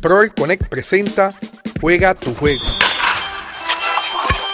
Proel Connect presenta Juega tu juego.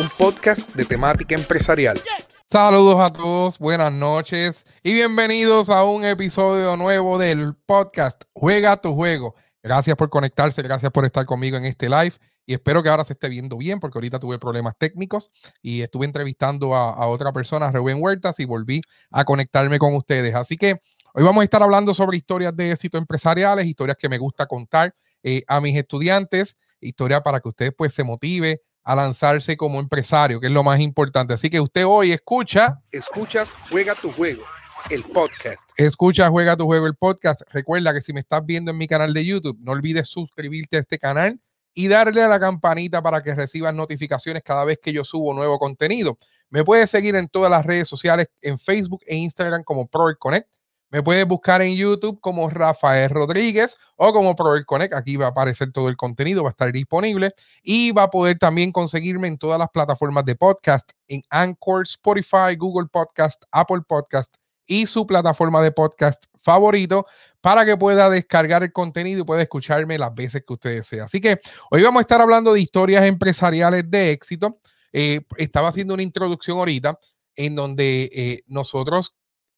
Un podcast de temática empresarial. Saludos a todos, buenas noches y bienvenidos a un episodio nuevo del podcast Juega tu juego. Gracias por conectarse, gracias por estar conmigo en este live y espero que ahora se esté viendo bien porque ahorita tuve problemas técnicos y estuve entrevistando a, otra persona, Rubén Huertas, y volví a conectarme con ustedes. Así que hoy vamos a estar hablando sobre historias de éxito empresariales, historias que me gusta contar eh, a mis estudiantes, historias para que usted pues se motive a lanzarse como empresario, que es lo más importante. Así que usted hoy escucha. Escuchas Juega tu Juego, el podcast. Escucha Juega tu Juego, el podcast. Recuerda que si me estás viendo en mi canal de YouTube, no olvides suscribirte a este canal y darle a la campanita para que recibas notificaciones cada vez que yo subo nuevo contenido. Me puedes seguir en todas las redes sociales, en Facebook e Instagram como Proel Connect. Me puedes buscar en YouTube como Rafael Rodríguez o como Proel Connect. Aquí va a aparecer todo el contenido, va a estar disponible y va a poder también conseguirme en todas las plataformas de podcast, en Anchor, Spotify, Google Podcast, Apple Podcast y su plataforma de podcast favorito para que pueda descargar el contenido y pueda escucharme las veces que usted desee. Así que hoy vamos a estar hablando de historias empresariales de éxito. Eh, estaba haciendo una introducción ahorita en donde eh, nosotros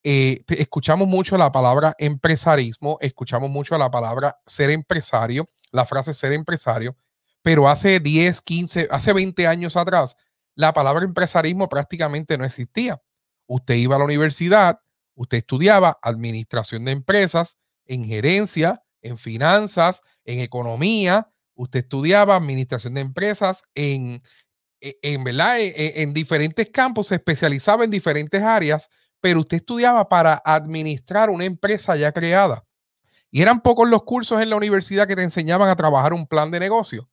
eh, escuchamos mucho la palabra empresarismo, escuchamos mucho la palabra ser empresario, la frase ser empresario, pero hace 10, 15, hace 20 años atrás, la palabra empresarismo prácticamente no existía. Usted iba a la universidad, Usted estudiaba administración de empresas, en gerencia, en finanzas, en economía. Usted estudiaba administración de empresas en, e, en, ¿verdad? E, e, en, diferentes campos, se especializaba en diferentes áreas, pero usted estudiaba para administrar una empresa ya creada. Y eran pocos los cursos en la universidad que te enseñaban a trabajar un plan de negocio.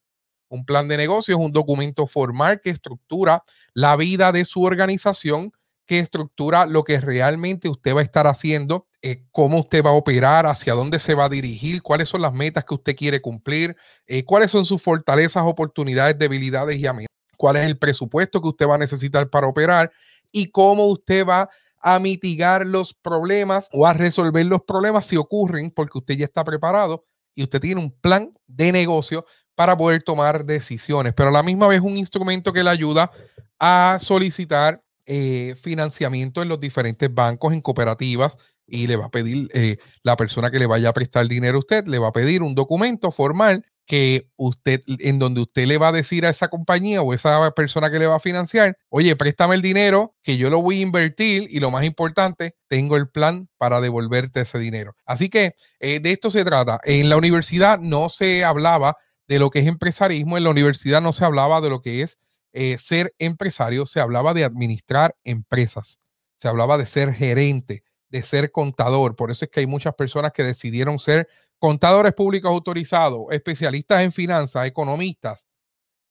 Un plan de negocio es un documento formal que estructura la vida de su organización que estructura lo que realmente usted va a estar haciendo, eh, cómo usted va a operar, hacia dónde se va a dirigir, cuáles son las metas que usted quiere cumplir, eh, cuáles son sus fortalezas, oportunidades, debilidades y amenazas, cuál es el presupuesto que usted va a necesitar para operar y cómo usted va a mitigar los problemas o a resolver los problemas si ocurren porque usted ya está preparado y usted tiene un plan de negocio para poder tomar decisiones, pero a la misma vez un instrumento que le ayuda a solicitar eh, financiamiento en los diferentes bancos, en cooperativas, y le va a pedir, eh, la persona que le vaya a prestar dinero a usted, le va a pedir un documento formal que usted, en donde usted le va a decir a esa compañía o esa persona que le va a financiar, oye, préstame el dinero que yo lo voy a invertir y lo más importante, tengo el plan para devolverte ese dinero. Así que eh, de esto se trata. En la universidad no se hablaba de lo que es empresarismo, en la universidad no se hablaba de lo que es eh, ser empresario, se hablaba de administrar empresas, se hablaba de ser gerente, de ser contador. Por eso es que hay muchas personas que decidieron ser contadores públicos autorizados, especialistas en finanzas, economistas.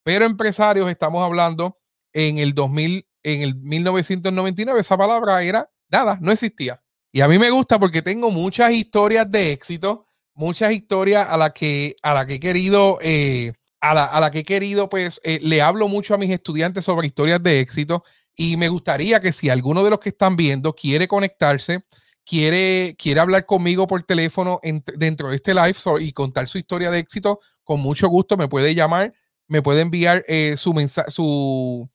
Pero empresarios, estamos hablando en el 2000, en el 1999, esa palabra era nada, no existía. Y a mí me gusta porque tengo muchas historias de éxito, muchas historias a las que, a la que he querido eh, a la, que he querido, pues eh, le hablo mucho a mis estudiantes sobre historias de éxito y me gustaría que si alguno de los que están viendo quiere conectarse, quiere, quiere hablar conmigo por teléfono dentro de este live y contar su historia de éxito, con mucho gusto me puede llamar, me puede enviar eh, su mensaje, su,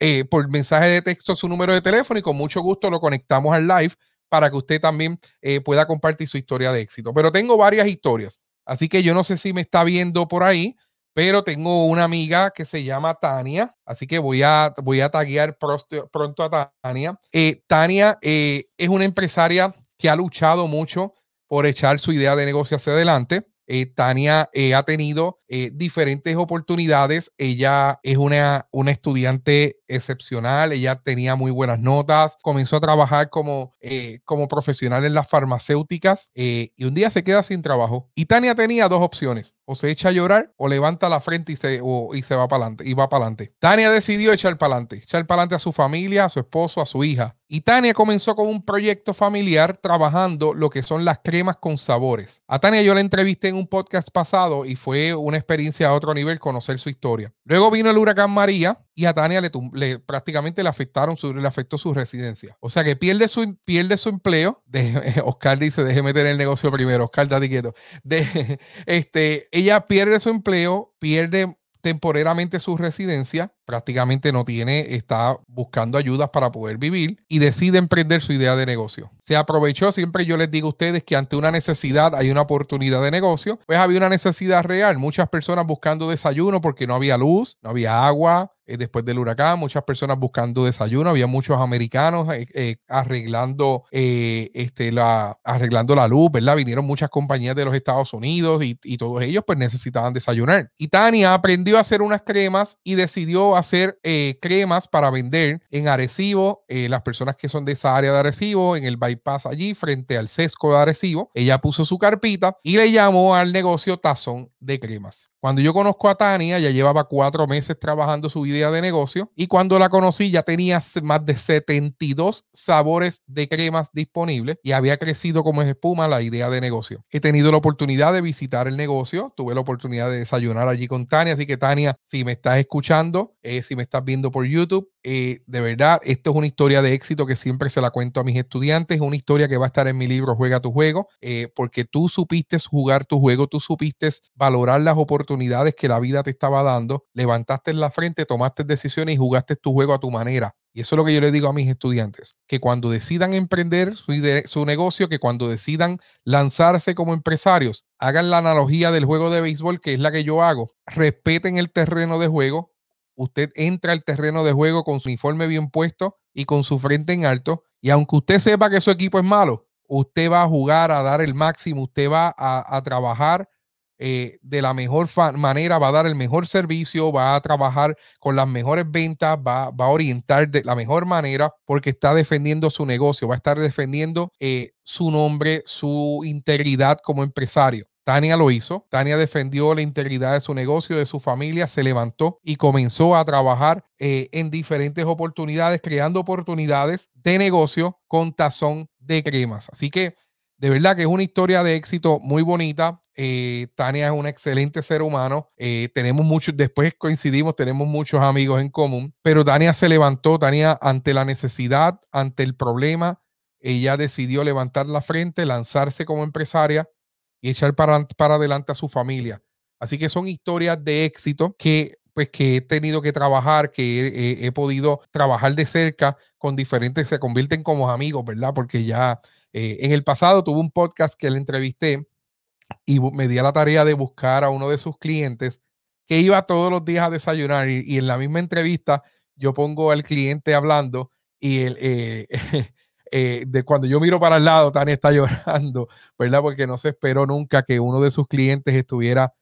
eh, por mensaje de texto su número de teléfono y con mucho gusto lo conectamos al live para que usted también pueda compartir su historia de éxito. Pero tengo varias historias, así que yo no sé si me está viendo por ahí pero tengo una amiga que se llama Tania, así que voy a, voy a taguear pronto, a Tania. Eh, Tania eh, es una empresaria que ha luchado mucho por echar su idea de negocio hacia adelante. Eh, Tania eh, ha tenido diferentes oportunidades. Ella es una, una estudiante excepcional. Ella tenía muy buenas notas. Comenzó a trabajar como, como profesional en las farmacéuticas y un día se queda sin trabajo. Y Tania tenía dos opciones. O se echa a llorar o levanta la frente y se, y se va para adelante. Y va para adelante. Tania decidió echar para adelante. Echar para adelante a su familia, a su esposo, a su hija. Y Tania comenzó con un proyecto familiar trabajando lo que son las cremas con sabores. A Tania yo la entrevisté en un podcast pasado y fue una experiencia a otro nivel conocer su historia. Luego vino el huracán María y a Tania le, prácticamente le afectaron su, afectó su residencia. O sea que pierde su, pierde su empleo. Oscar dice, déjeme tener el negocio primero. Oscar, date quieto. De, este, ella pierde su empleo, pierde temporariamente su residencia, prácticamente no tiene, está buscando ayudas para poder vivir y decide emprender su idea de negocio. Se aprovechó, siempre yo les digo a ustedes que ante una necesidad hay una oportunidad de negocio, pues había una necesidad real, muchas personas buscando desayuno porque no había luz, no había agua, eh, después del huracán, muchas personas buscando desayuno, había muchos americanos eh, eh, arreglando, este, la, arreglando la luz, ¿verdad? Vinieron muchas compañías de los Estados Unidos y, todos ellos pues necesitaban desayunar. Y Tania aprendió a hacer unas cremas y decidió hacer cremas para vender en Arecibo, las personas que son de esa área de Arecibo, en el bypass allí, frente al sesco de Arecibo, ella puso su carpita y le llamó al negocio Tazón de Cremas. Cuando yo conozco a Tania, ya llevaba cuatro meses trabajando su idea de negocio y cuando la conocí ya tenía más de 72 sabores de cremas disponibles y había crecido como espuma la idea de negocio. He tenido la oportunidad de visitar el negocio, tuve la oportunidad de desayunar allí con Tania, así que Tania, si me estás escuchando, eh, si me estás viendo por YouTube, eh, de verdad, esto es una historia de éxito que siempre se la cuento a mis estudiantes, es una historia que va a estar en mi libro Juega tu juego, eh, porque tú supiste jugar tu juego, tú supiste valorar las oportunidades que la vida te estaba dando, levantaste en la frente, tomaste decisiones y jugaste tu juego a tu manera. Y eso es lo que yo le digo a mis estudiantes, que cuando decidan emprender su, su negocio, que cuando decidan lanzarse como empresarios, hagan la analogía del juego de béisbol, que es la que yo hago, respeten el terreno de juego, usted entra al terreno de juego con su uniforme bien puesto y con su frente en alto, y aunque usted sepa que su equipo es malo, usted va a jugar a dar el máximo, usted va a, trabajar eh, de la mejor manera, va a dar el mejor servicio, va a trabajar con las mejores ventas, va, va, a orientar de la mejor manera porque está defendiendo su negocio, va a estar defendiendo eh, su nombre, su integridad como empresario. Tania lo hizo. Tania defendió la integridad de su negocio, de su familia, se levantó y comenzó a trabajar eh, en diferentes oportunidades, creando oportunidades de negocio con tazón de cremas. Así que de verdad que es una historia de éxito muy bonita. Eh, Tania es un excelente ser humano. Eh, tenemos muchos, después coincidimos, tenemos muchos amigos en común. Pero Tania se levantó, Tania ante la necesidad, ante el problema, ella decidió levantar la frente, lanzarse como empresaria y echar para, para adelante a su familia. Así que son historias de éxito que pues que he tenido que trabajar, que he, podido trabajar de cerca con diferentes, se convierten como amigos, ¿verdad? Porque ya eh, en el pasado tuve un podcast que le entrevisté y me di a la tarea de buscar a uno de sus clientes que iba todos los días a desayunar y, en la misma entrevista yo pongo al cliente hablando y el, eh, de cuando yo miro para el lado, Tania está llorando, ¿verdad? Porque no se esperó nunca que uno de sus clientes estuviera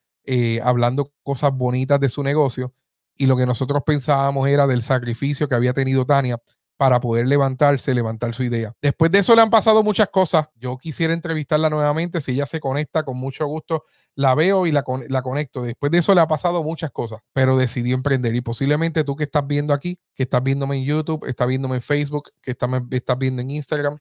hablando cosas bonitas de su negocio y lo que nosotros pensábamos era del sacrificio que había tenido Tania para poder levantarse, levantar su idea. Después de eso le han pasado muchas cosas. Yo quisiera entrevistarla nuevamente. Si ella se conecta, con mucho gusto la veo y la, la conecto. Después de eso le ha pasado muchas cosas, pero decidió emprender. Y posiblemente tú que estás viendo aquí, que estás viéndome en YouTube, estás viéndome en Facebook, que estás, viendo en Instagram,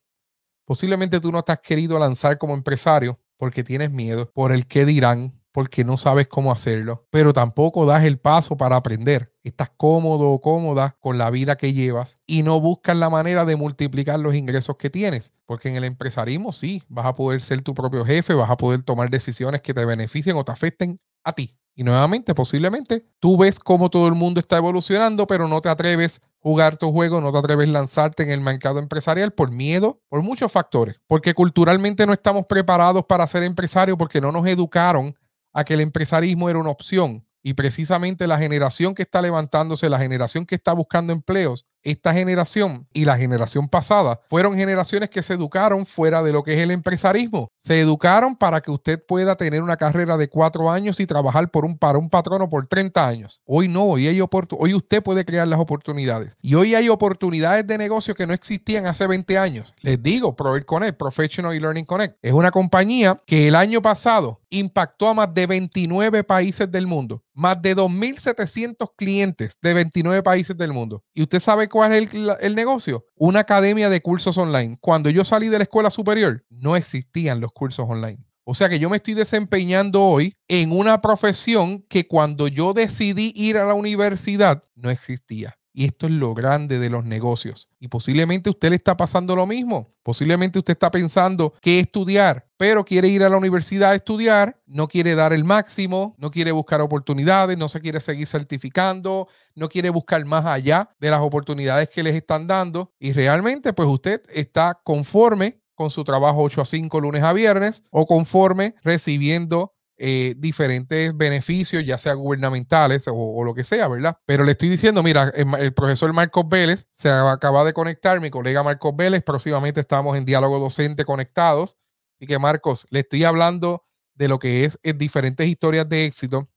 posiblemente tú no te has querido lanzar como empresario porque tienes miedo por el qué dirán, porque no sabes cómo hacerlo, pero tampoco das el paso para aprender. Estás cómodo o cómoda con la vida que llevas y no buscas la manera de multiplicar los ingresos que tienes, porque en el empresarismo sí, vas a poder ser tu propio jefe, vas a poder tomar decisiones que te beneficien o te afecten a ti. Y nuevamente, posiblemente, tú ves cómo todo el mundo está evolucionando, pero no te atreves a jugar tu juego, no te atreves a lanzarte en el mercado empresarial por miedo, por muchos factores. Porque culturalmente no estamos preparados para ser empresarios porque no nos educaron a que el empresarismo era una opción. Y precisamente la generación que está levantándose, la generación que está buscando empleos, esta generación y la generación pasada fueron generaciones que se educaron fuera de lo que es el empresarismo. Se educaron para que usted pueda tener una carrera de cuatro años y trabajar por un, para un patrono por 30 años. Hoy no, hoy, hay hoy usted puede crear las oportunidades. Y hoy hay oportunidades de negocio que no existían hace 20 años. Les digo, Prover Connect, Professional e Learning Connect, es una compañía que el año pasado impactó a más de 29 países del mundo, más de 2.700 clientes de 29 países del mundo. ¿Y usted sabe cuál es el, negocio? Una academia de cursos online. Cuando yo salí de la escuela superior, no existían los cursos online. O sea que yo me estoy desempeñando hoy en una profesión que cuando yo decidí ir a la universidad no existía. Y esto es lo grande de los negocios. Y posiblemente usted le está pasando lo mismo. Posiblemente usted está pensando qué estudiar, pero quiere ir a la universidad a estudiar, no quiere dar el máximo, no quiere buscar oportunidades, no se quiere seguir certificando, no quiere buscar más allá de las oportunidades que les están dando. Y realmente, pues usted está conforme con su trabajo 8 a 5 lunes a viernes o conforme recibiendo eh, diferentes beneficios, ya sea gubernamentales o, lo que sea, ¿verdad? Pero le estoy diciendo, mira, el, profesor Marcos Vélez se acaba de conectar, mi colega Marcos Vélez, próximamente estamos en diálogo docente conectados. y que Marcos, le estoy hablando de lo que es, diferentes historias de éxito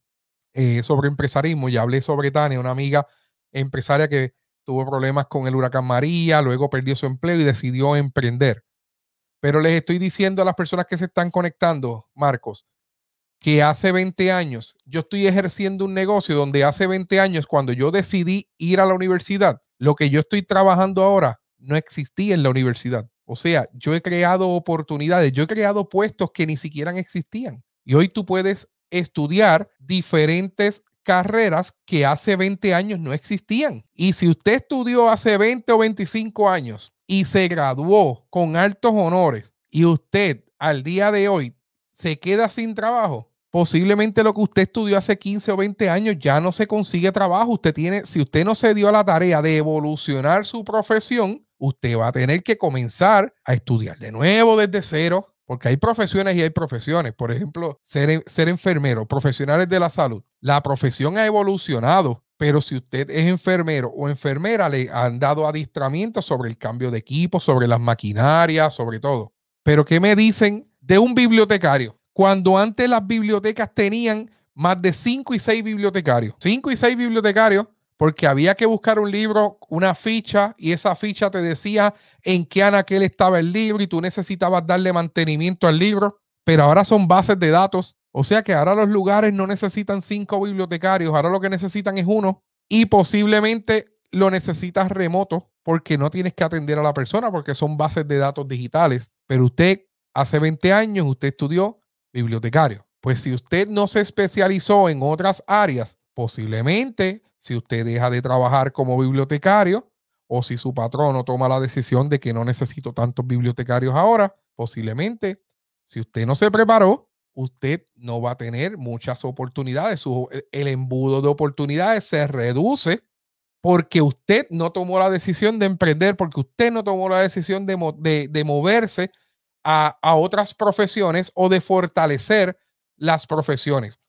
eh, sobre empresarismo. Ya hablé sobre Tania, una amiga empresaria que tuvo problemas con el huracán María, luego perdió su empleo y decidió emprender. Pero les estoy diciendo a las personas que se están conectando, Marcos, que hace 20 años yo estoy ejerciendo un negocio donde hace 20 años cuando yo decidí ir a la universidad, lo que yo estoy trabajando ahora no existía en la universidad. O sea, yo he creado oportunidades, yo he creado puestos que ni siquiera existían. Y hoy tú puedes estudiar diferentes carreras que hace 20 años no existían. Y si usted estudió hace 20 o 25 años y se graduó con altos honores y usted al día de hoy se queda sin trabajo, posiblemente lo que usted estudió hace 15 o 20 años ya no se consigue trabajo. Usted tiene, si usted no se dio a la tarea de evolucionar su profesión, usted va a tener que comenzar a estudiar de nuevo desde cero, porque hay profesiones y hay profesiones. Por ejemplo, ser, ser enfermero, profesionales de la salud. La profesión ha evolucionado, pero si usted es enfermero o enfermera, le han dado adiestramiento sobre el cambio de equipo, sobre las maquinarias, sobre todo. Pero ¿qué me dicen de un bibliotecario, cuando antes las bibliotecas tenían más de cinco y seis bibliotecarios. Cinco y seis bibliotecarios porque había que buscar un libro, una ficha, y esa ficha te decía en qué anaquel estaba el libro y tú necesitabas darle mantenimiento al libro, pero ahora son bases de datos. O sea que ahora los lugares no necesitan cinco bibliotecarios, ahora lo que necesitan es uno y posiblemente lo necesitas remoto porque no tienes que atender a la persona porque son bases de datos digitales, pero usted Hace 20 años usted estudió bibliotecario. Pues si usted no se especializó en otras áreas, posiblemente si usted deja de trabajar como bibliotecario o si su patrono toma la decisión de que no necesito tantos bibliotecarios ahora, posiblemente si usted no se preparó, usted no va a tener muchas oportunidades. el embudo de oportunidades se reduce porque usted no tomó la decisión de emprender, porque usted no tomó la decisión de, de moverse a, otras profesiones o de fortalecer las profesiones.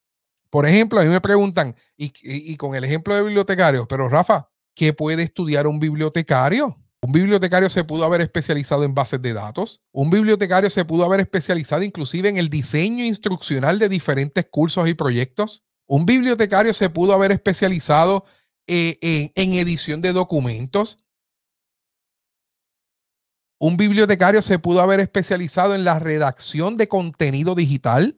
Por ejemplo, a mí me preguntan, y, con el ejemplo de bibliotecario, pero Rafa, ¿qué puede estudiar un bibliotecario? Un bibliotecario se pudo haber especializado en bases de datos. Un bibliotecario se pudo haber especializado inclusive en el diseño instruccional de diferentes cursos y proyectos. Un bibliotecario se pudo haber especializado eh, en edición de documentos un bibliotecario se pudo haber especializado en la redacción de contenido digital,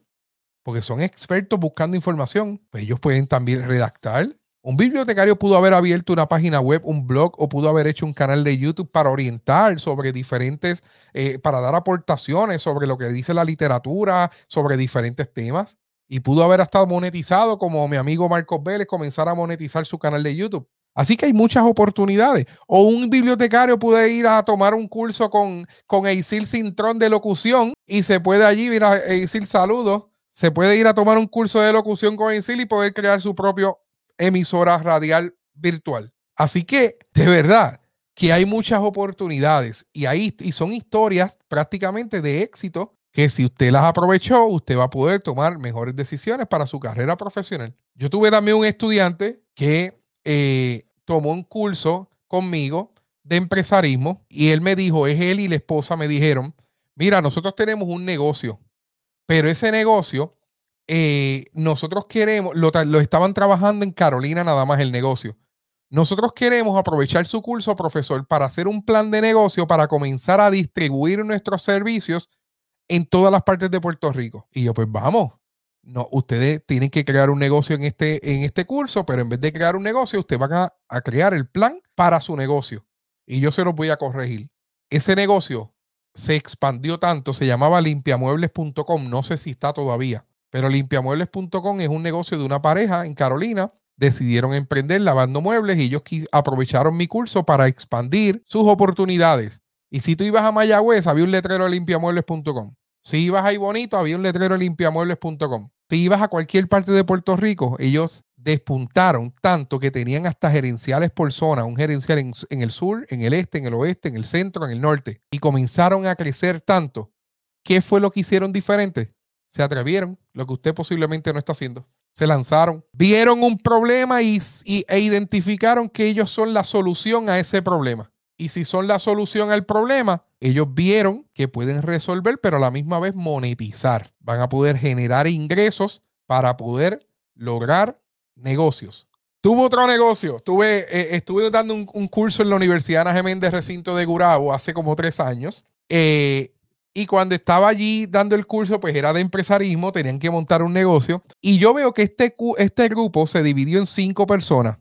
porque son expertos buscando información. Pues ellos pueden también redactar. Un bibliotecario pudo haber abierto una página web, un blog o pudo haber hecho un canal de YouTube para orientar sobre diferentes, eh, para dar aportaciones sobre lo que dice la literatura, sobre diferentes temas. Y pudo haber hasta monetizado como mi amigo Marcos Vélez comenzar a monetizar su canal de YouTube. Así que hay muchas oportunidades. O un bibliotecario puede ir a tomar un curso con, con Eisil Cintrón de locución y se puede allí, mira, Eisil, saludos. Se puede ir a tomar un curso de locución con Eisil y poder crear su propio emisora radial virtual. Así que, de verdad, que hay muchas oportunidades y, ahí, y son historias prácticamente de éxito que si usted las aprovechó, usted va a poder tomar mejores decisiones para su carrera profesional. Yo tuve también un estudiante que eh, tomó un curso conmigo de empresarismo y él me dijo, es él y la esposa me dijeron, mira, nosotros tenemos un negocio, pero ese negocio, eh, nosotros queremos, lo, lo estaban trabajando en Carolina nada más el negocio. Nosotros queremos aprovechar su curso, profesor, para hacer un plan de negocio para comenzar a distribuir nuestros servicios en todas las partes de Puerto Rico. Y yo, pues vamos, no, ustedes tienen que crear un negocio en este, en este curso, pero en vez de crear un negocio, ustedes van a, a crear el plan para su negocio. Y yo se los voy a corregir. Ese negocio se expandió tanto, se llamaba limpiamuebles.com, no sé si está todavía, pero limpiamuebles.com es un negocio de una pareja en Carolina decidieron emprender lavando muebles y ellos aprovecharon mi curso para expandir sus oportunidades. Y si tú ibas a Mayagüez, había un letrero de limpiamuebles.com. Si ibas ahí bonito, había un letrero limpiamuebles.com. Si ibas a cualquier parte de Puerto Rico, ellos despuntaron tanto que tenían hasta gerenciales por zona, un gerencial en, en, el sur, en el este, en el oeste, en el centro, en el norte, y comenzaron a crecer tanto. ¿Qué fue lo que hicieron diferente? Se atrevieron, lo que usted posiblemente no está haciendo. Se lanzaron, vieron un problema y, e identificaron que ellos son la solución a ese problema. Y si son la solución al problema, ellos vieron que pueden resolver, pero a la misma vez monetizar. Van a poder generar ingresos para poder lograr negocios. Tuve otro negocio. Tuve, eh, estuve dando un, curso en la Universidad Ana Geméndez Recinto de Gurabo hace como tres años. Eh, y cuando estaba allí dando el curso, pues era de empresarismo, tenían que montar un negocio. Y yo veo que este, este grupo se dividió en cinco personas.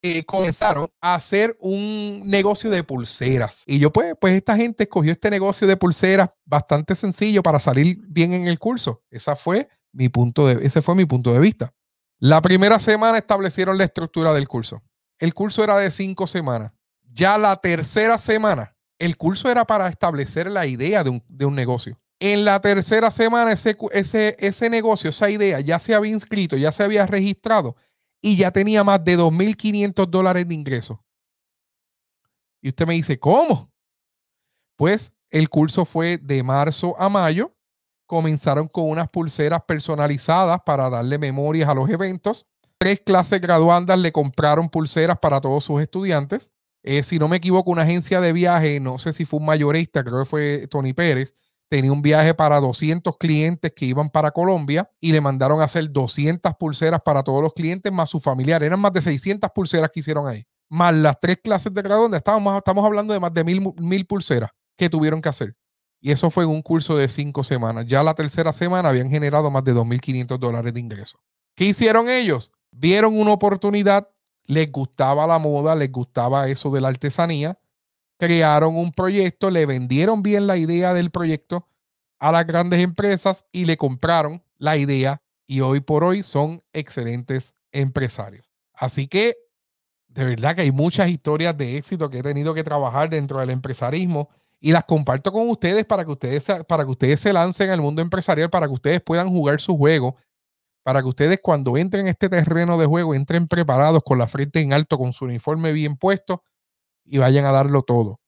Eh, comenzaron a hacer un negocio de pulseras. Y yo, pues, pues esta gente escogió este negocio de pulseras bastante sencillo para salir bien en el curso. Esa fue mi punto de, ese fue mi punto de vista. La primera semana establecieron la estructura del curso. El curso era de cinco semanas. Ya la tercera semana el curso era para establecer la idea de un, negocio. En la tercera semana ese, ese, ese negocio, esa idea ya se había inscrito, ya se había registrado y ya tenía más de 2.500 dólares de ingresos. Y usted me dice, ¿cómo? Pues el curso fue de marzo a mayo. Comenzaron con unas pulseras personalizadas para darle memorias a los eventos. Tres clases graduandas le compraron pulseras para todos sus estudiantes. Eh, si no me equivoco, una agencia de viaje, no sé si fue un mayorista, creo que fue Tony Pérez, tenía un viaje para 200 clientes que iban para Colombia y le mandaron a hacer 200 pulseras para todos los clientes más su familiar. Eran más de 600 pulseras que hicieron ahí. Más las tres clases de donde estábamos, estamos hablando de más de mil, mil pulseras que tuvieron que hacer. Y eso fue en un curso de cinco semanas. Ya la tercera semana habían generado más de 2.500 dólares de ingresos. ¿Qué hicieron ellos? Vieron una oportunidad les gustaba la moda, les gustaba eso de la artesanía, crearon un proyecto, le vendieron bien la idea del proyecto a las grandes empresas y le compraron la idea y hoy por hoy son excelentes empresarios. Así que de verdad que hay muchas historias de éxito que he tenido que trabajar dentro del empresarismo y las comparto con ustedes para que ustedes, para que ustedes se lancen al mundo empresarial, para que ustedes puedan jugar su juego para que ustedes cuando entren en este terreno de juego entren preparados con la frente en alto, con su uniforme bien puesto y vayan a darlo todo.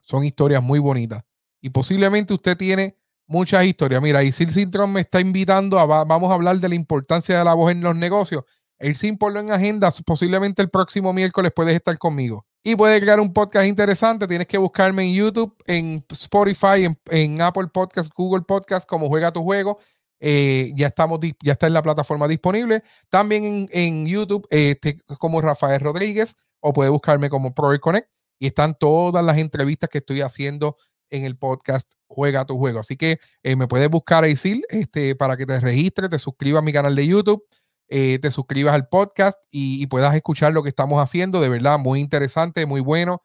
Son historias muy bonitas. Y posiblemente usted tiene muchas historias. Mira, Isil Sintron me está invitando a, vamos a hablar de la importancia de la voz en los negocios. El sin ponlo en agenda, posiblemente el próximo miércoles puedes estar conmigo. Y puedes crear un podcast interesante. Tienes que buscarme en YouTube, en Spotify, en, en Apple Podcast, Google Podcast, como Juega tu Juego. Eh, ya, estamos, ya está en la plataforma disponible. También en, YouTube, este, como Rafael Rodríguez, o puede buscarme como Pro Connect. Y están todas las entrevistas que estoy haciendo en el podcast Juega tu Juego. Así que eh, me puedes buscar Isil este, para que te registres, te suscribas a mi canal de YouTube, eh, te suscribas al podcast y, puedas escuchar lo que estamos haciendo. De verdad, muy interesante, muy bueno.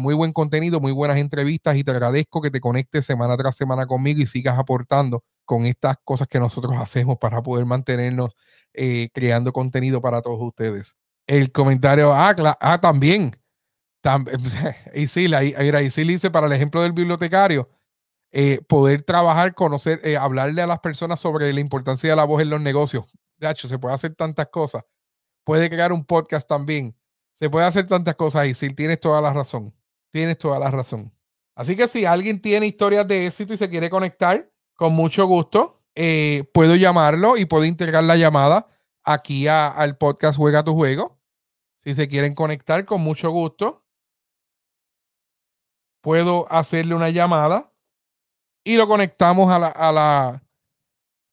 muy buen contenido, muy buenas entrevistas y te agradezco que te conectes semana tras semana conmigo y sigas aportando con estas cosas que nosotros hacemos para poder mantenernos eh, creando contenido para todos ustedes. El comentario, ah, ah también. y sí, la, y sí dice para el ejemplo del bibliotecario, eh, poder trabajar, conocer, eh, hablarle a las personas sobre la importancia de la voz en los negocios. hecho se puede hacer tantas cosas. Puede crear un podcast también. Se puede hacer tantas cosas sí, tienes toda la razón. Tienes toda la razón. Así que si alguien tiene historias de éxito y se quiere conectar, con mucho gusto. Eh, puedo llamarlo y puedo integrar la llamada aquí al podcast Juega tu Juego. Si se quieren conectar, con mucho gusto. Puedo hacerle una llamada y lo conectamos a la. A la...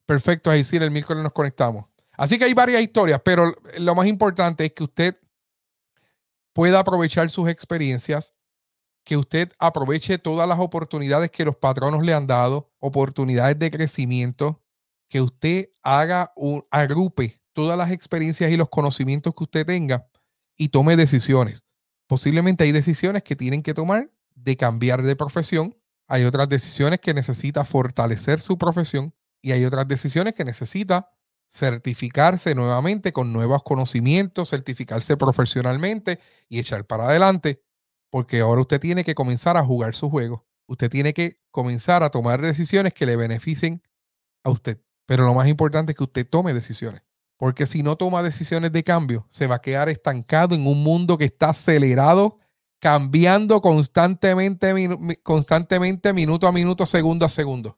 Perfecto, ahí sí, el miércoles nos conectamos. Así que hay varias historias, pero lo más importante es que usted pueda aprovechar sus experiencias que usted aproveche todas las oportunidades que los patronos le han dado, oportunidades de crecimiento, que usted haga un agrupe todas las experiencias y los conocimientos que usted tenga y tome decisiones. Posiblemente hay decisiones que tienen que tomar de cambiar de profesión, hay otras decisiones que necesita fortalecer su profesión y hay otras decisiones que necesita certificarse nuevamente con nuevos conocimientos, certificarse profesionalmente y echar para adelante, porque ahora usted tiene que comenzar a jugar su juego. Usted tiene que comenzar a tomar decisiones que le beneficien a usted. Pero lo más importante es que usted tome decisiones. Porque si no toma decisiones de cambio, se va a quedar estancado en un mundo que está acelerado, cambiando constantemente, constantemente, minuto a minuto, segundo a segundo.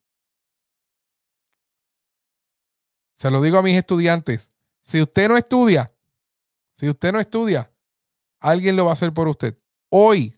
Se lo digo a mis estudiantes. Si usted no estudia, si usted no estudia, alguien lo va a hacer por usted. Hoy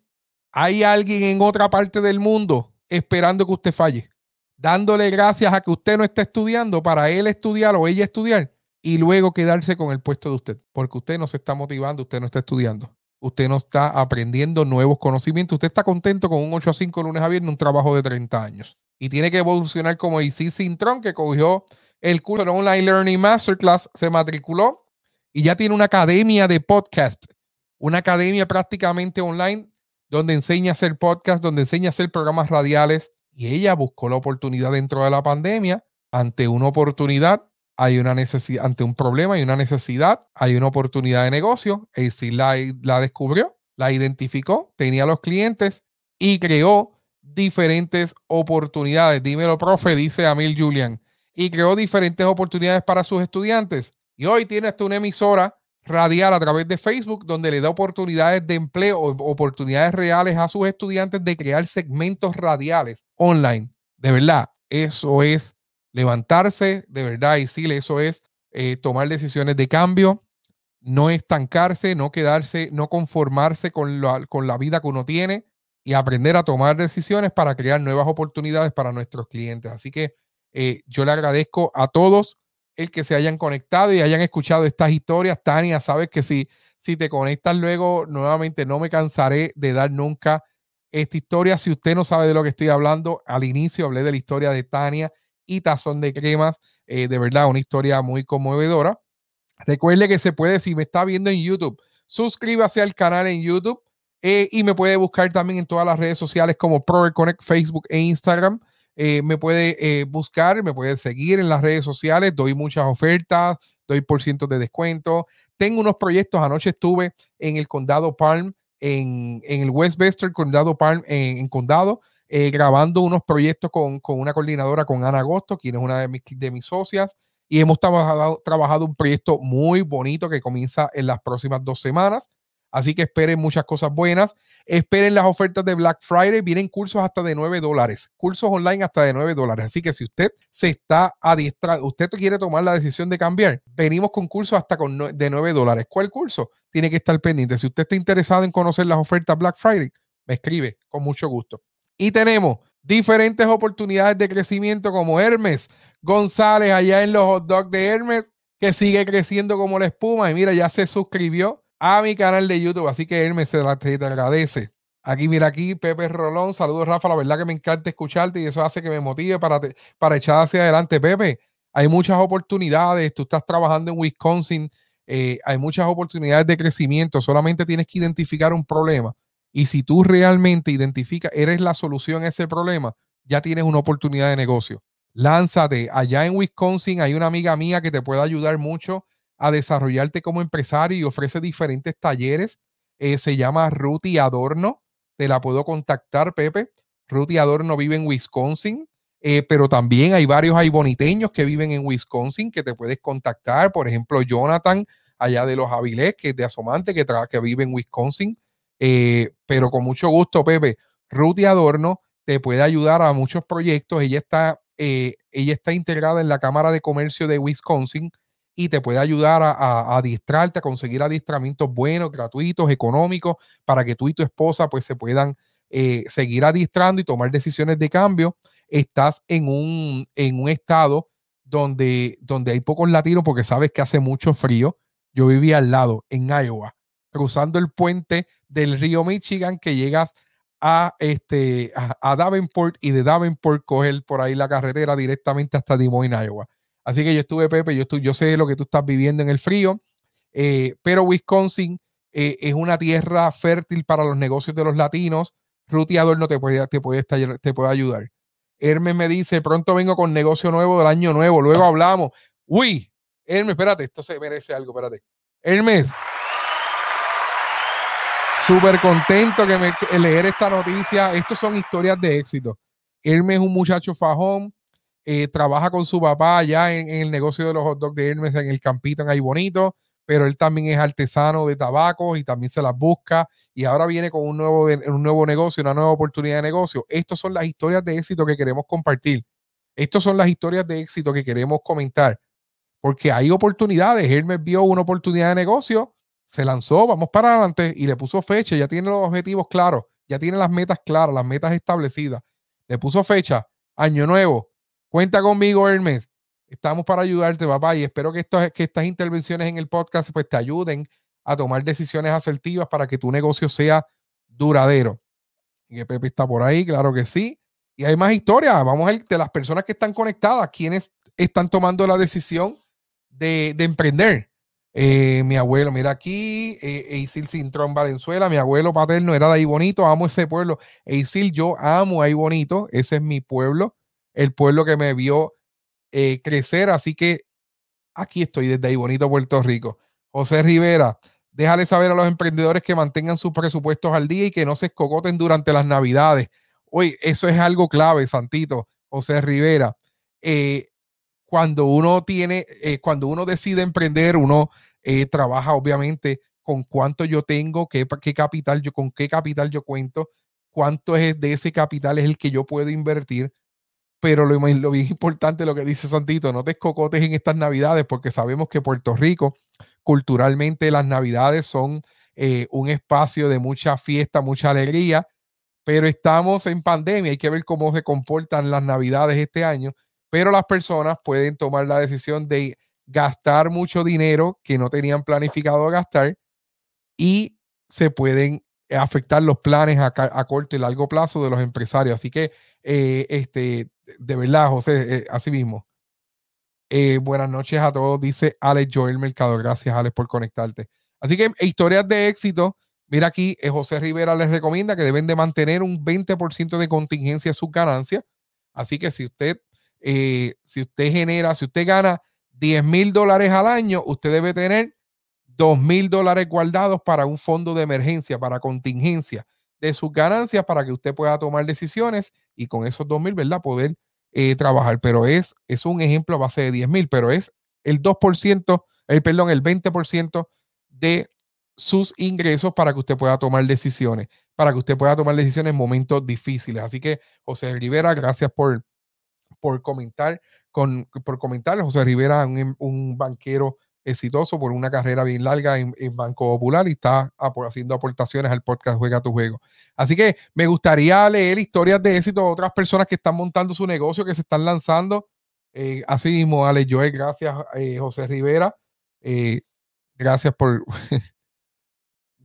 hay alguien en otra parte del mundo esperando que usted falle, dándole gracias a que usted no está estudiando para él estudiar o ella estudiar y luego quedarse con el puesto de usted, porque usted no se está motivando, usted no está estudiando. Usted no está aprendiendo nuevos conocimientos. Usted está contento con un 8 a 5 lunes a viernes, un trabajo de 30 años. Y tiene que evolucionar como IC Sintron, que cogió el curso de Online Learning Masterclass, se matriculó y ya tiene una academia de podcast, una academia prácticamente online donde enseña a hacer podcast, donde enseña a hacer programas radiales. Y ella buscó la oportunidad dentro de la pandemia. Ante una oportunidad, hay una necesidad, ante un problema hay una necesidad, hay una oportunidad de negocio. Si la, la descubrió, la identificó, tenía los clientes y creó diferentes oportunidades. Dímelo, profe, dice Amil Julian. Y creó diferentes oportunidades para sus estudiantes. Y hoy tiene hasta una emisora radial a través de Facebook, donde le da oportunidades de empleo, oportunidades reales a sus estudiantes de crear segmentos radiales online. De verdad, eso es levantarse, de verdad, y sí, eso es eh, tomar decisiones de cambio, no estancarse, no quedarse, no conformarse con la, con la vida que uno tiene y aprender a tomar decisiones para crear nuevas oportunidades para nuestros clientes. Así que eh, yo le agradezco a todos el que se hayan conectado y hayan escuchado estas historias. Tania, sabes que si, si te conectas luego, nuevamente no me cansaré de dar nunca esta historia. Si usted no sabe de lo que estoy hablando, al inicio hablé de la historia de Tania y Tazón de Cremas. Eh, de verdad, una historia muy conmovedora. Recuerde que se puede, si me está viendo en YouTube, suscríbase al canal en YouTube eh, y me puede buscar también en todas las redes sociales como Pro Connect, Facebook e Instagram. Eh, me puede eh, buscar, me puede seguir en las redes sociales, doy muchas ofertas, doy por cientos de descuento. Tengo unos proyectos, anoche estuve en el condado Palm, en, el Westchester, condado Palm, en, condado, eh, grabando unos proyectos con, una coordinadora, con Ana Agosto, quien es una de mis, de mis socias, y hemos trabajado, trabajado un proyecto muy bonito que comienza en las próximas dos semanas. Así que esperen muchas cosas buenas. Esperen las ofertas de Black Friday. Vienen cursos hasta de 9 dólares. Cursos online hasta de 9 dólares. Así que si usted se está adiestrando, usted quiere tomar la decisión de cambiar, venimos con cursos hasta con de 9 dólares. ¿Cuál curso? Tiene que estar pendiente. Si usted está interesado en conocer las ofertas Black Friday, me escribe con mucho gusto. Y tenemos diferentes oportunidades de crecimiento como Hermes González allá en los hot dogs de Hermes, que sigue creciendo como la espuma. Y mira, ya se suscribió a mi canal de YouTube. Así que me se te agradece. Aquí, mira aquí, Pepe Rolón. Saludos, Rafa. La verdad que me encanta escucharte y eso hace que me motive para, para echar hacia adelante. Pepe, hay muchas oportunidades. Tú estás trabajando en Wisconsin. Eh, hay muchas oportunidades de crecimiento. Solamente tienes que identificar un problema. Y si tú realmente identificas, eres la solución a ese problema, ya tienes una oportunidad de negocio. Lánzate. Allá en Wisconsin hay una amiga mía que te puede ayudar mucho a desarrollarte como empresario y ofrece diferentes talleres. Eh, se llama Ruti Adorno. Te la puedo contactar, Pepe. Ruti Adorno vive en Wisconsin, eh, pero también hay varios hay boniteños que viven en Wisconsin que te puedes contactar. Por ejemplo, Jonathan, allá de los Avilés, que es de Asomante, que, que vive en Wisconsin. Eh, pero con mucho gusto, Pepe. Ruti Adorno te puede ayudar a muchos proyectos. Ella está, ella está integrada en la Cámara de Comercio de Wisconsin y te puede ayudar a, a, adiestrarte, a conseguir adiestramientos buenos, gratuitos, económicos, para que tú y tu esposa pues se puedan eh, seguir adiestrando y tomar decisiones de cambio. Estás en un, en un estado donde, donde hay pocos latinos porque sabes que hace mucho frío. Yo vivía al lado, en Iowa, cruzando el puente del río Michigan que llegas a, este, a, Davenport y de Davenport coger por ahí la carretera directamente hasta Des Moines, Iowa. Así que yo estuve, Pepe, yo, estuve, yo sé lo que tú estás viviendo en el frío, eh, pero Wisconsin eh, es una tierra fértil para los negocios de los latinos. Ruti Adorno te puede, te, puede te puede ayudar. Hermes me dice, pronto vengo con negocio nuevo del año nuevo, luego hablamos. Uy, Hermes, espérate, esto se merece algo, espérate. Hermes, súper contento que me leer esta noticia. Estos son historias de éxito. Hermes es un muchacho fajón, eh, trabaja con su papá allá en, el negocio de los hot dogs de Hermes en el campito en Ahí Bonito, pero él también es artesano de tabacos y también se las busca y ahora viene con un nuevo, un nuevo negocio, una nueva oportunidad de negocio. Estas son las historias de éxito que queremos compartir. Estas son las historias de éxito que queremos comentar, porque hay oportunidades. Hermes vio una oportunidad de negocio, se lanzó, vamos para adelante y le puso fecha, ya tiene los objetivos claros, ya tiene las metas claras, las metas establecidas. Le puso fecha, año nuevo. Cuenta conmigo, Hermes. Estamos para ayudarte, papá, y espero que, que estas intervenciones en el podcast pues, te ayuden a tomar decisiones asertivas para que tu negocio sea duradero. Y Pepe está por ahí, claro que sí. Y hay más historias. Vamos a ver de las personas que están conectadas, quienes están tomando la decisión de, de emprender. Eh, mi abuelo, mira aquí, eh, Eisil Cintrón Valenzuela, mi abuelo paterno era de ahí bonito, amo ese pueblo. Eisil, yo amo ahí bonito, ese es mi pueblo, el pueblo que me vio eh, crecer, así que aquí estoy desde ahí bonito, Puerto Rico. José Rivera, déjale saber a los emprendedores que mantengan sus presupuestos al día y que no se escocoten durante las navidades. Oye, eso es algo clave, Santito, José Rivera. Eh, cuando uno tiene, eh, cuando uno decide emprender, uno eh, trabaja obviamente con cuánto yo tengo, qué, qué capital yo, con qué capital yo cuento, cuánto es de ese capital es el que yo puedo invertir. Pero lo, lo bien importante, lo que dice Santito, no te escocotes en estas navidades, porque sabemos que Puerto Rico, culturalmente, las navidades son eh, un espacio de mucha fiesta, mucha alegría, pero estamos en pandemia, hay que ver cómo se comportan las navidades este año pero las personas pueden tomar la decisión de gastar mucho dinero que no tenían planificado gastar y se pueden afectar los planes a, corto y largo plazo de los empresarios. Así que, eh, este, de verdad, José, eh, así mismo. Eh, buenas noches a todos, dice Alex Joel Mercado. Gracias, Alex, por conectarte. Así que historias de éxito. Mira aquí, José Rivera les recomienda que deben de mantener un 20% de contingencia en sus ganancias. Así que si usted eh, si usted genera, si usted gana 10 mil dólares al año, usted debe tener 2 mil dólares guardados para un fondo de emergencia, para contingencia de sus ganancias, para que usted pueda tomar decisiones y con esos 2 mil, ¿verdad? Poder eh, trabajar. Pero es, es un ejemplo a base de 10 mil, pero es el 2%, el, perdón, el 20% de sus ingresos para que usted pueda tomar decisiones, para que usted pueda tomar decisiones en momentos difíciles. Así que, José Rivera, gracias por, por comentar, con, por comentar, José Rivera, un, un banquero exitoso por una carrera bien larga en, Banco Popular y está haciendo aportaciones al podcast Juega tu Juego. Así que me gustaría leer historias de éxito de otras personas que están montando su negocio, que se están lanzando. Eh, así mismo, Ale Joel, gracias, eh, José Rivera. Eh, gracias por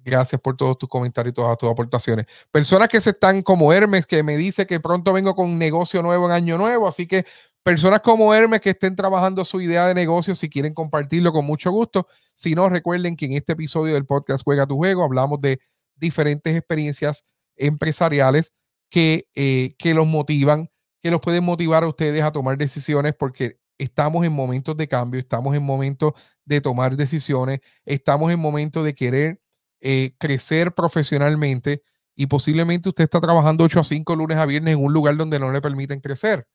Gracias por todos tus comentarios y todas tus aportaciones. Personas que se están como Hermes, que me dice que pronto vengo con un negocio nuevo en año nuevo. Así que personas como Hermes que estén trabajando su idea de negocio, si quieren compartirlo con mucho gusto. Si no, recuerden que en este episodio del podcast Juega tu Juego hablamos de diferentes experiencias empresariales que, eh, que los motivan, que los pueden motivar a ustedes a tomar decisiones porque estamos en momentos de cambio, estamos en momentos de tomar decisiones, estamos en momentos de querer eh, crecer profesionalmente y posiblemente usted está trabajando 8 a 5 lunes a viernes en un lugar donde no le permiten crecer.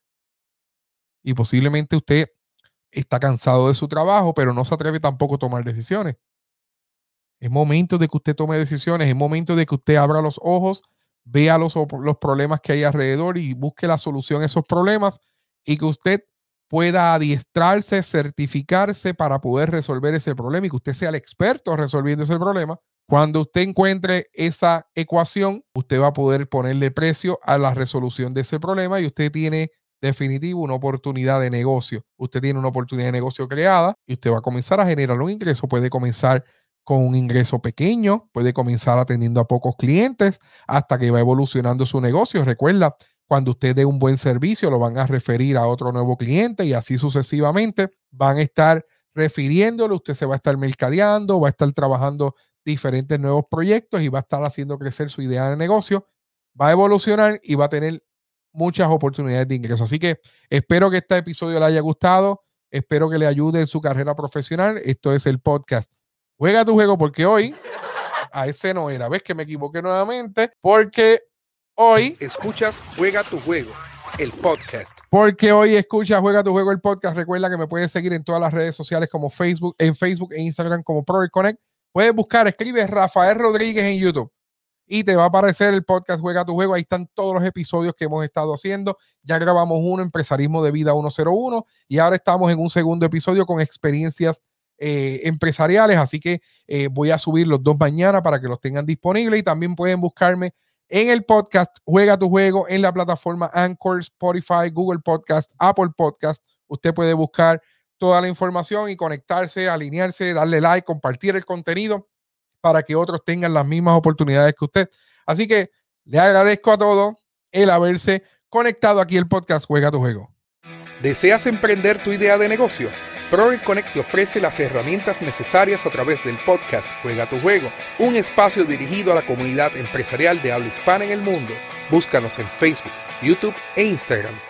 Y posiblemente usted está cansado de su trabajo, pero no se atreve tampoco a tomar decisiones. Es momento de que usted tome decisiones, es momento de que usted abra los ojos, vea los, los problemas que hay alrededor y busque la solución a esos problemas y que usted pueda adiestrarse, certificarse para poder resolver ese problema y que usted sea el experto resolviendo ese problema cuando usted encuentre esa ecuación, usted va a poder ponerle precio a la resolución de ese problema y usted tiene definitivo una oportunidad de negocio. Usted tiene una oportunidad de negocio creada y usted va a comenzar a generar un ingreso. Puede comenzar con un ingreso pequeño, puede comenzar atendiendo a pocos clientes hasta que va evolucionando su negocio. Recuerda, cuando usted dé un buen servicio, lo van a referir a otro nuevo cliente y así sucesivamente van a estar refiriéndolo. Usted se va a estar mercadeando, va a estar trabajando diferentes nuevos proyectos y va a estar haciendo crecer su idea de negocio, va a evolucionar y va a tener muchas oportunidades de ingreso. Así que espero que este episodio le haya gustado. Espero que le ayude en su carrera profesional. Esto es el podcast. Juega tu juego porque hoy a ese no era. ¿Ves que me equivoqué nuevamente? Porque hoy Escuchas Juega tu juego, el podcast. Porque hoy escucha Juega tu juego el podcast. Recuerda que me puedes seguir en todas las redes sociales como Facebook, en Facebook e Instagram como Pro Connect. Puedes buscar, escribe Rafael Rodríguez en YouTube y te va a aparecer el podcast Juega tu juego. Ahí están todos los episodios que hemos estado haciendo. Ya grabamos uno, Empresarismo de Vida 101, y ahora estamos en un segundo episodio con experiencias eh, empresariales. Así que eh, voy a subir los dos mañana para que los tengan disponibles y también pueden buscarme en el podcast Juega tu juego en la plataforma Anchor, Spotify, Google Podcast, Apple Podcast. Usted puede buscar toda la información y conectarse, alinearse, darle like, compartir el contenido para que otros tengan las mismas oportunidades que usted. Así que le agradezco a todos el haberse conectado aquí el podcast Juega tu juego. ¿Deseas emprender tu idea de negocio? Proel Connect te ofrece las herramientas necesarias a través del podcast Juega tu juego, un espacio dirigido a la comunidad empresarial de habla hispana en el mundo. Búscanos en Facebook, YouTube e Instagram